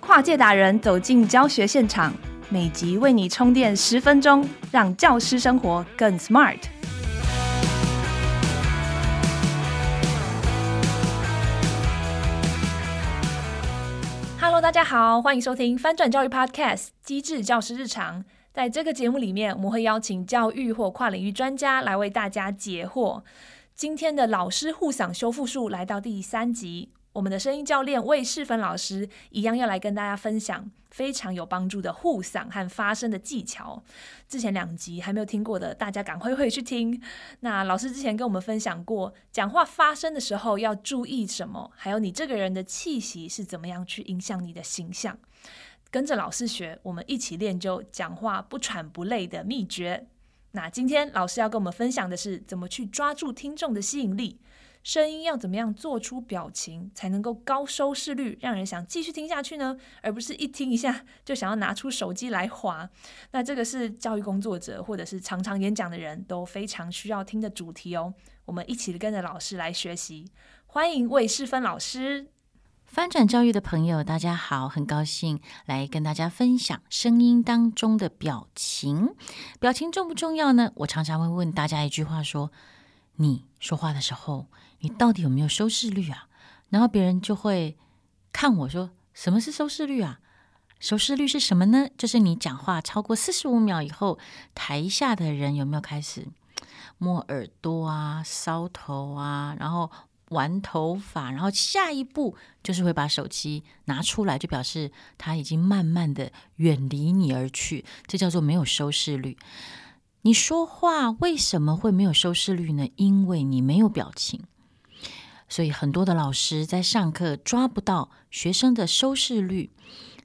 跨界达人走进教学现场，每集为你充电十分钟，让教师生活更 smart。Hello，大家好，欢迎收听翻转教育 Podcast 机智教师日常。在这个节目里面，我们会邀请教育或跨领域专家来为大家解惑。今天的老师护嗓修复术来到第三集。我们的声音教练魏世芬老师一样要来跟大家分享非常有帮助的护嗓和发声的技巧。之前两集还没有听过的，大家赶快回去听。那老师之前跟我们分享过，讲话发声的时候要注意什么，还有你这个人的气息是怎么样去影响你的形象。跟着老师学，我们一起练就讲话不喘不累的秘诀。那今天老师要跟我们分享的是，怎么去抓住听众的吸引力。声音要怎么样做出表情才能够高收视率，让人想继续听下去呢？而不是一听一下 就想要拿出手机来划。那这个是教育工作者或者是常常演讲的人都非常需要听的主题哦。我们一起跟着老师来学习。欢迎魏世芬老师。翻转教育的朋友，大家好，很高兴来跟大家分享声音当中的表情。表情重不重要呢？我常常会问大家一句话说：你说话的时候，你到底有没有收视率啊？然后别人就会看我说：“什么是收视率啊？收视率是什么呢？就是你讲话超过四十五秒以后，台下的人有没有开始摸耳朵啊、搔头啊，然后玩头发，然后下一步就是会把手机拿出来，就表示他已经慢慢的远离你而去。这叫做没有收视率。你说话为什么会没有收视率呢？因为你没有表情。”所以很多的老师在上课抓不到学生的收视率，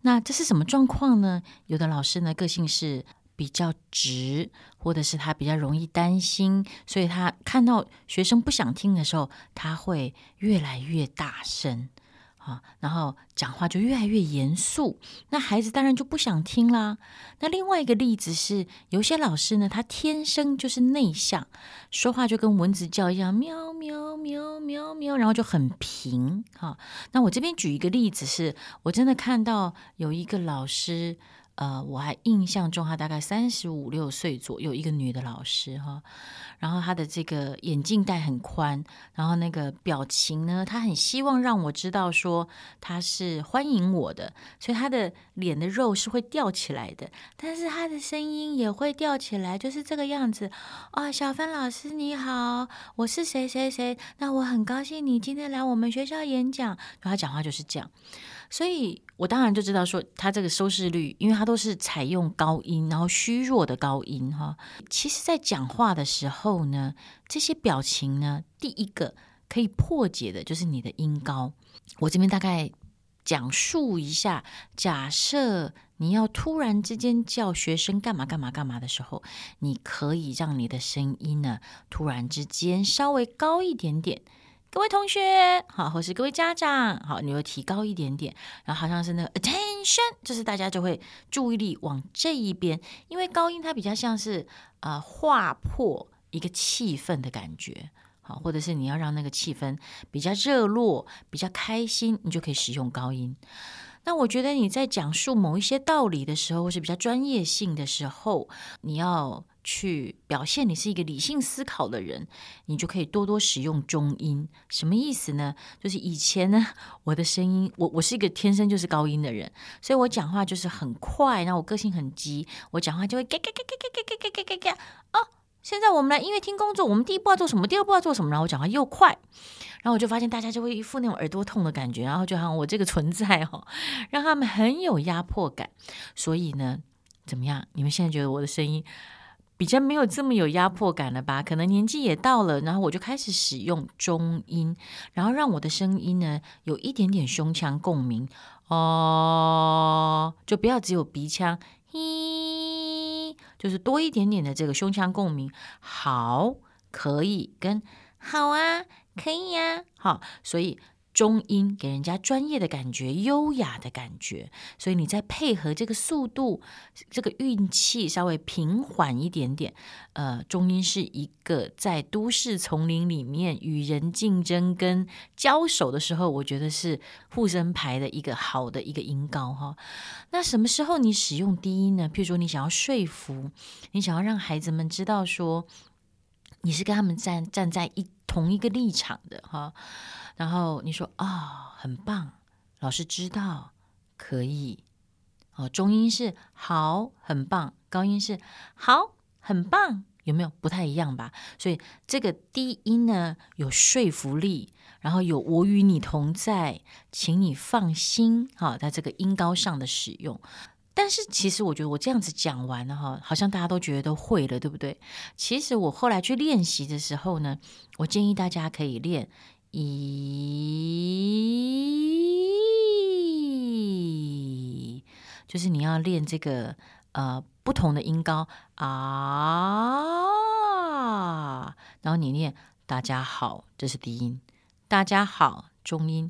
那这是什么状况呢？有的老师呢，个性是比较直，或者是他比较容易担心，所以他看到学生不想听的时候，他会越来越大声。啊，然后讲话就越来越严肃，那孩子当然就不想听啦。那另外一个例子是，有些老师呢，他天生就是内向，说话就跟蚊子叫一样，喵喵喵喵喵，然后就很平。哈，那我这边举一个例子是，我真的看到有一个老师。呃，我还印象中，她大概三十五六岁左右，一个女的老师哈。然后她的这个眼镜带很宽，然后那个表情呢，她很希望让我知道说她是欢迎我的，所以她的脸的肉是会吊起来的，但是她的声音也会吊起来，就是这个样子。啊、小芬老师你好，我是谁谁谁，那我很高兴你今天来我们学校演讲。然后她讲话就是这样。所以我当然就知道说，他这个收视率，因为他都是采用高音，然后虚弱的高音哈。其实，在讲话的时候呢，这些表情呢，第一个可以破解的就是你的音高。我这边大概讲述一下，假设你要突然之间叫学生干嘛干嘛干嘛的时候，你可以让你的声音呢，突然之间稍微高一点点。各位同学好，或是各位家长好，你会提高一点点，然后好像是那个 attention，就是大家就会注意力往这一边，因为高音它比较像是呃划破一个气氛的感觉，好，或者是你要让那个气氛比较热络、比较开心，你就可以使用高音。那我觉得你在讲述某一些道理的时候，或是比较专业性的时候，你要。去表现你是一个理性思考的人，你就可以多多使用中音。什么意思呢？就是以前呢，我的声音，我我是一个天生就是高音的人，所以我讲话就是很快，然后我个性很急，我讲话就会嘎嘎嘎嘎嘎嘎嘎嘎嘎嘎。哦，现在我们来音乐厅工作，我们第一步要做什么？第二步要做什么？然后我讲话又快，然后我就发现大家就会一副那种耳朵痛的感觉，然后就好像我这个存在哦，让他们很有压迫感。所以呢，怎么样？你们现在觉得我的声音？比较没有这么有压迫感了吧？可能年纪也到了，然后我就开始使用中音，然后让我的声音呢有一点点胸腔共鸣哦，就不要只有鼻腔，嘿，就是多一点点的这个胸腔共鸣。好，可以跟好啊，可以呀，好，所以中音给人家专业的感觉、优雅的感觉，所以你再配合这个速度、这个运气稍微平缓一点点。呃，中音是一个在都市丛林里面与人竞争跟交手的时候，我觉得是护身牌的一个好的一个音高哈。那什么时候你使用低音呢？譬如说你想要说服，你想要让孩子们知道说你是跟他们站站在一同一个立场的哈。然后你说啊、哦，很棒，老师知道可以哦。中音是好，很棒；高音是好，很棒。有没有不太一样吧？所以这个低音呢，有说服力，然后有我与你同在，请你放心哈、在这个音高上的使用。但是其实我觉得我这样子讲完了哈，好像大家都觉得都会了，对不对？其实我后来去练习的时候呢，我建议大家可以练。一，就是你要练这个呃不同的音高啊，然后你念大家好，这是低音；大家好，中音；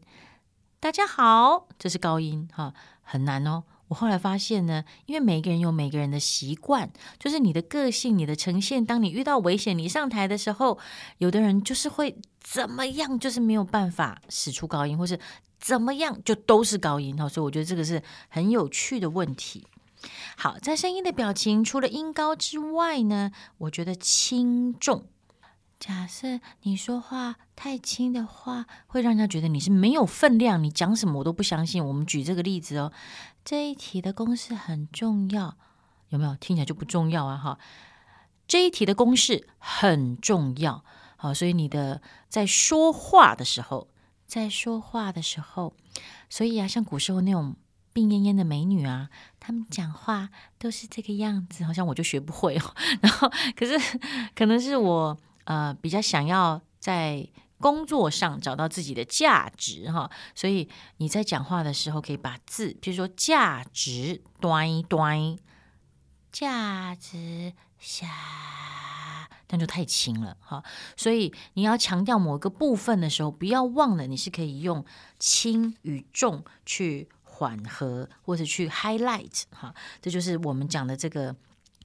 大家好，这是高音。哈，很难哦。我后来发现呢，因为每个人有每个人的习惯，就是你的个性、你的呈现。当你遇到危险，你上台的时候，有的人就是会怎么样，就是没有办法使出高音，或是怎么样就都是高音哈。所以我觉得这个是很有趣的问题。好，在声音的表情，除了音高之外呢，我觉得轻重。假设你说话太轻的话，会让人家觉得你是没有分量，你讲什么我都不相信。我们举这个例子哦，这一题的公式很重要，有没有？听起来就不重要啊，哈。这一题的公式很重要，好，所以你的在说话的时候，在说话的时候，所以啊，像古时候那种病恹恹的美女啊，她们讲话都是这个样子，好像我就学不会哦。然后，可是可能是我。呃，比较想要在工作上找到自己的价值哈，所以你在讲话的时候可以把字，比如说价值端一端，价值下，但就太轻了哈。所以你要强调某个部分的时候，不要忘了你是可以用轻与重去缓和，或者去 highlight 哈。这就是我们讲的这个。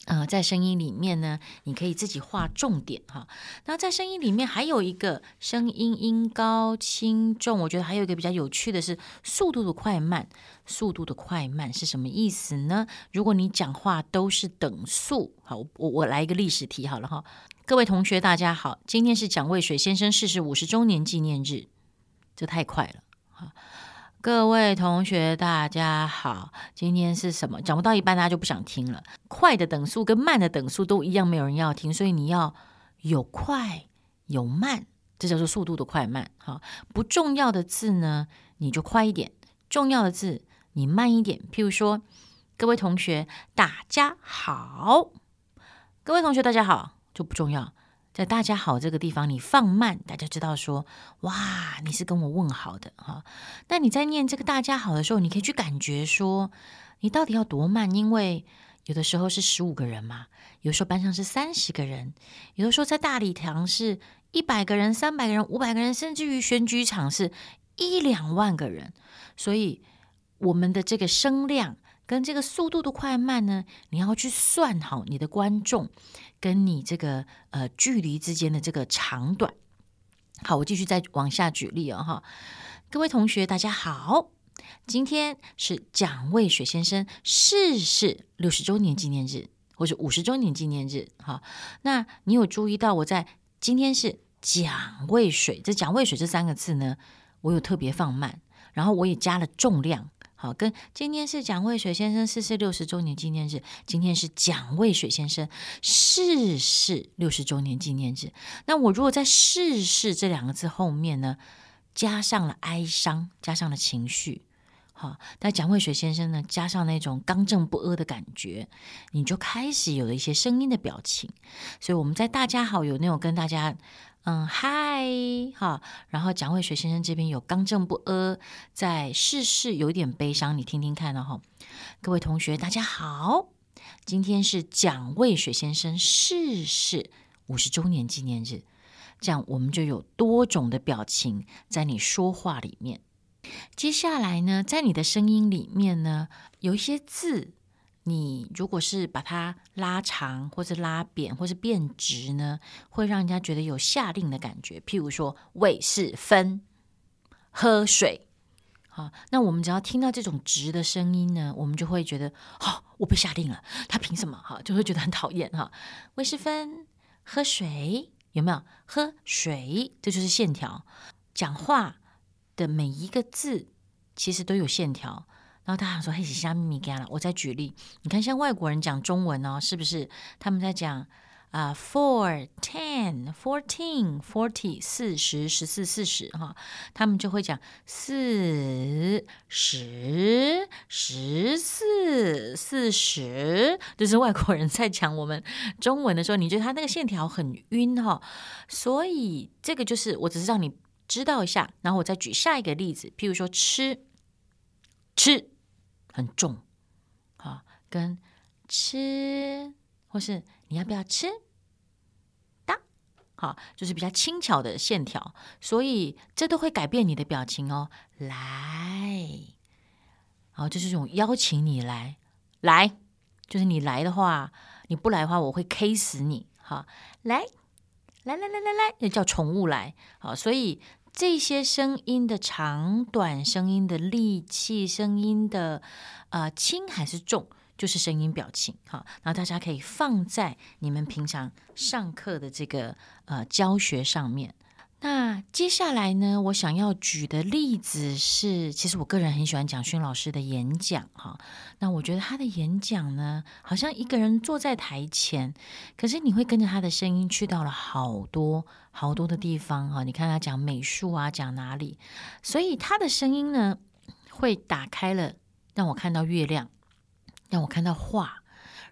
呃，在声音里面呢，你可以自己画重点哈。那在声音里面还有一个声音音高轻重，我觉得还有一个比较有趣的是速度的快慢。速度的快慢是什么意思呢？如果你讲话都是等速，好，我我来一个历史题好了哈。各位同学大家好，今天是蒋渭水先生逝世五十周年纪念日，这太快了哈。各位同学，大家好。今天是什么？讲不到一半，大家就不想听了。快的等速跟慢的等速都一样，没有人要听。所以你要有快有慢，这叫做速度的快慢。哈，不重要的字呢，你就快一点；重要的字你慢一点。譬如说，各位同学，大家好。各位同学，大家好，就不重要。在大家好这个地方，你放慢，大家知道说，哇，你是跟我问好的哈。那你在念这个大家好的时候，你可以去感觉说，你到底要多慢？因为有的时候是十五个人嘛，有时候班上是三十个人，有的时候在大礼堂是一百个人、三百个人、五百个人，甚至于选举场是一两万个人。所以我们的这个声量跟这个速度的快慢呢，你要去算好你的观众。跟你这个呃距离之间的这个长短，好，我继续再往下举例哦哈。各位同学，大家好，今天是蒋渭水先生逝世六十周年纪念日，或是五十周年纪念日，哈。那你有注意到我在今天是蒋渭水，这蒋渭水这三个字呢，我有特别放慢，然后我也加了重量。好，跟今天是蒋渭水先生逝世六十周年纪念日。今天是蒋渭水先生逝世六十周年纪念日。那我如果在“逝世”这两个字后面呢，加上了哀伤，加上了情绪，好，那蒋渭水先生呢，加上那种刚正不阿的感觉，你就开始有了一些声音的表情。所以我们在大家好有那种跟大家。嗯，嗨，哈，然后蒋渭水先生这边有刚正不阿，在逝世有点悲伤，你听听看哦，各位同学大家好，今天是蒋渭水先生逝世五十周年纪念日，这样我们就有多种的表情在你说话里面。接下来呢，在你的声音里面呢，有一些字，你如果是把它拉长，或是拉扁，或是变直呢，会让人家觉得有下令的感觉。譬如说，魏是分，喝水。好，那我们只要听到这种直的声音呢，我们就会觉得，哦，我被下令了，他凭什么？哈，就会觉得很讨厌哈。魏是分，喝水，有没有？喝水，这就是线条。讲话的每一个字其实都有线条。然后大家说，嘿，是虾米干了？我再举例，你看，像外国人讲中文哦，是不是？他们在讲。啊、？Four ten, fourteen, forty，四十、十四、四十，哈，他们就会讲四十、十四、四十，就是外国人在讲我们中文的时候，你觉得他那个线条很晕哈，所以这个就是我只是让你知道一下，然后我再举下一个例子，譬如说吃，吃很重，啊，跟吃。或是你要不要吃？哒，好，就是比较轻巧的线条，所以这都会改变你的表情哦。来，好，就是这种邀请你来，来，就是你来的话，你不来的话，我会 K 死你。好，来，来来来来来，那叫宠物来。好，所以这些声音的长短、声音的力气、声音的呃轻还是重。就是声音表情，哈，然后大家可以放在你们平常上课的这个呃教学上面。那接下来呢，我想要举的例子是，其实我个人很喜欢蒋勋老师的演讲，哈。那我觉得他的演讲呢，好像一个人坐在台前，可是你会跟着他的声音去到了好多好多的地方，哈。你看他讲美术啊，讲哪里，所以他的声音呢，会打开了，让我看到月亮。让我看到画，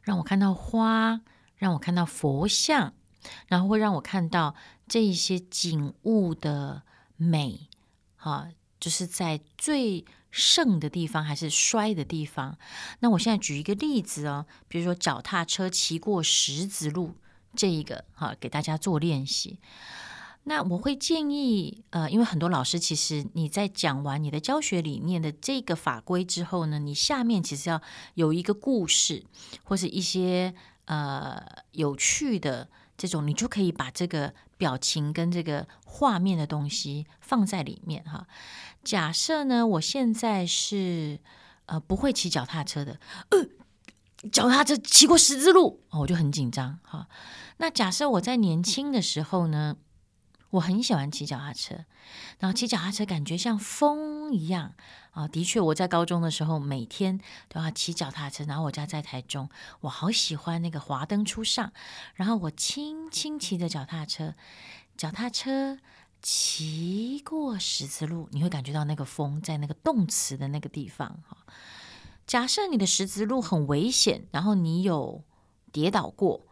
让我看到花，让我看到佛像，然后会让我看到这一些景物的美，哈，就是在最盛的地方还是衰的地方。那我现在举一个例子哦，比如说脚踏车骑过十字路这一个，哈，给大家做练习。那我会建议，呃，因为很多老师其实你在讲完你的教学理念的这个法规之后呢，你下面其实要有一个故事或是一些呃有趣的这种，你就可以把这个表情跟这个画面的东西放在里面哈。假设呢，我现在是呃不会骑脚踏车的，呃，脚踏车骑过十字路，我就很紧张哈。那假设我在年轻的时候呢，我很喜欢骑脚踏车，然后骑脚踏车感觉像风一样啊！的确，我在高中的时候每天都要骑脚踏车，然后我家在台中，我好喜欢那个华灯初上，然后我轻轻骑着脚踏车，脚踏车骑过十字路，你会感觉到那个风在那个动词的那个地方哈。假设你的十字路很危险，然后你有跌倒过，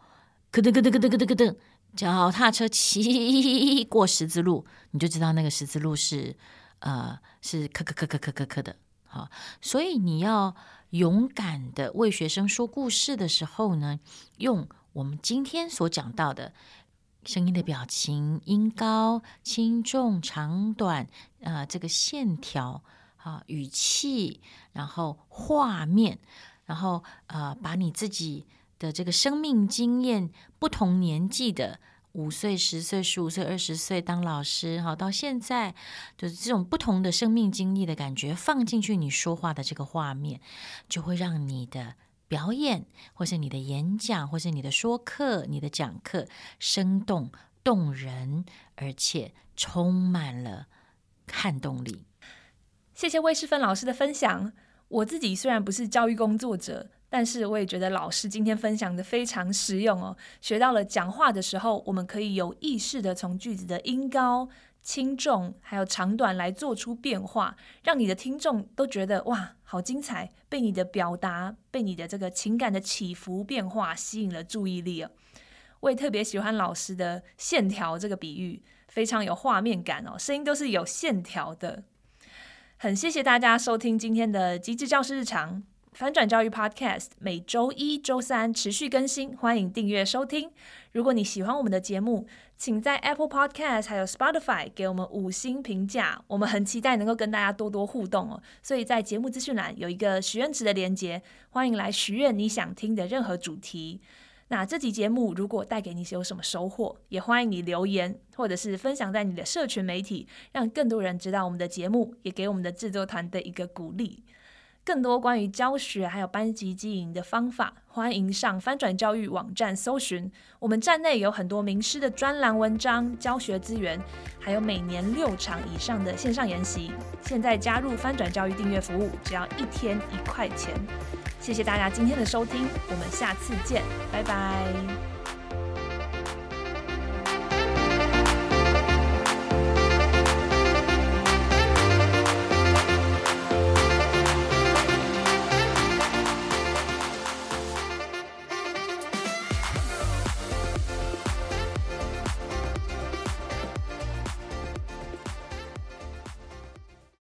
咯噔咯噔咯噔咯噔咯噔。脚踏车骑过十字路，你就知道那个十字路是，呃，是咳咳咳咳咳咳咳的。好，所以你要勇敢的为学生说故事的时候呢，用我们今天所讲到的声音的表情、音高、轻重、长短，呃，这个线条，啊，语气，然后画面，然后呃，把你自己。的这个生命经验，不同年纪的五岁、十岁、十五岁、二十岁当老师，好，到现在就是这种不同的生命经历的感觉，放进去你说话的这个画面，就会让你的表演，或是你的演讲，或是你的说课、你的讲课生动动人，而且充满了撼动力。谢谢魏世芬老师的分享。我自己虽然不是教育工作者。但是我也觉得老师今天分享的非常实用哦，学到了讲话的时候，我们可以有意识的从句子的音高、轻重还有长短来做出变化，让你的听众都觉得哇，好精彩，被你的表达、被你的这个情感的起伏变化吸引了注意力哦。我也特别喜欢老师的线条这个比喻，非常有画面感哦，声音都是有线条的。很谢谢大家收听今天的机智教师日常。翻转教育 Podcast 每周一、周三持续更新，欢迎订阅收听。如果你喜欢我们的节目，请在 Apple Podcast 还有 Spotify 给我们五星评价，我们很期待能够跟大家多多互动哦。所以在节目资讯栏有一个许愿池的连接，欢迎来许愿你想听的任何主题。那这集节目如果带给你有什么收获，也欢迎你留言或者是分享在你的社群媒体，让更多人知道我们的节目，也给我们的制作团队一个鼓励。更多关于教学还有班级经营的方法，欢迎上翻转教育网站搜寻。我们站内有很多名师的专栏文章、教学资源，还有每年六场以上的线上研习。现在加入翻转教育订阅服务，只要一天一块钱。谢谢大家今天的收听，我们下次见，拜拜。